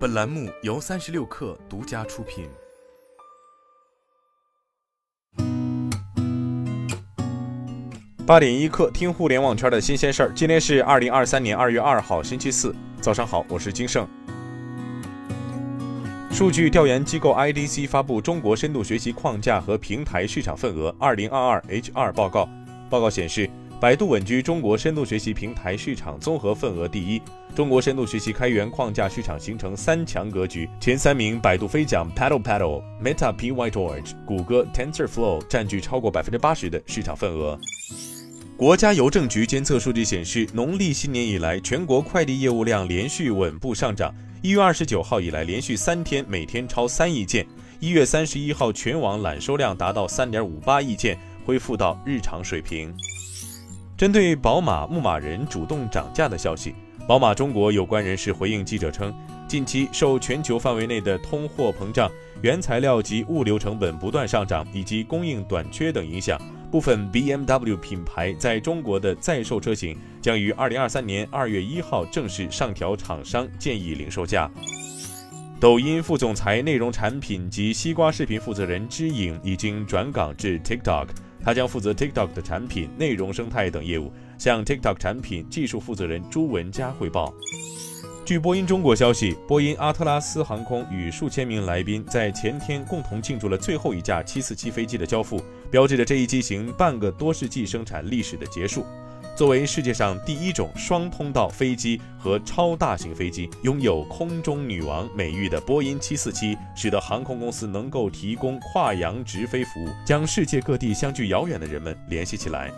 本栏目由三十六氪独家出品。八点一刻，听互联网圈的新鲜事儿。今天是二零二三年二月二号，星期四，早上好，我是金盛。数据调研机构 IDC 发布《中国深度学习框架和平台市场份额二零二二 H2 报告》，报告显示。百度稳居中国深度学习平台市场综合份额第一，中国深度学习开源框架市场形成三强格局，前三名百度飞桨 Paddle Paddle、Meta PyTorch、谷歌 TensorFlow 占据超过百分之八十的市场份额。国家邮政局监测数据显示，农历新年以来，全国快递业务量连续稳步上涨。一月二十九号以来，连续三天每天超三亿件。一月三十一号，全网揽收量达到三点五八亿件，恢复到日常水平。针对宝马牧马人主动涨价的消息，宝马中国有关人士回应记者称，近期受全球范围内的通货膨胀、原材料及物流成本不断上涨以及供应短缺等影响，部分 BMW 品牌在中国的在售车型将于二零二三年二月一号正式上调厂商建议零售价。抖音副总裁、内容产品及西瓜视频负责人知影已经转岗至 TikTok。他将负责 TikTok 的产品、内容生态等业务，向 TikTok 产品技术负责人朱文佳汇报。据波音中国消息，波音阿特拉斯航空与数千名来宾在前天共同庆祝了最后一架747飞机的交付，标志着这一机型半个多世纪生产历史的结束。作为世界上第一种双通道飞机和超大型飞机，拥有“空中女王”美誉的波音747，使得航空公司能够提供跨洋直飞服务，将世界各地相距遥远的人们联系起来。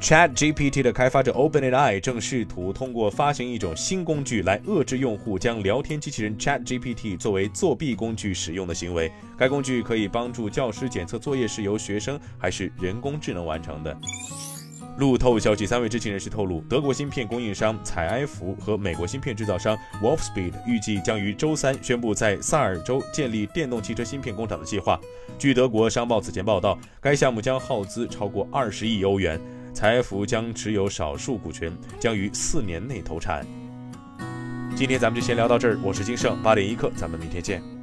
ChatGPT 的开发者 OpenAI 正试图通过发行一种新工具来遏制用户将聊天机器人 ChatGPT 作为作弊工具使用的行为。该工具可以帮助教师检测作业是由学生还是人工智能完成的。路透消息，三位知情人士透露，德国芯片供应商采埃孚和美国芯片制造商 Wolfspeed 预计将于周三宣布在萨尔州建立电动汽车芯片工厂的计划。据德国商报此前报道，该项目将耗资超过二十亿欧元，采埃孚将持有少数股权，将于四年内投产。今天咱们就先聊到这儿，我是金盛，八点一刻，咱们明天见。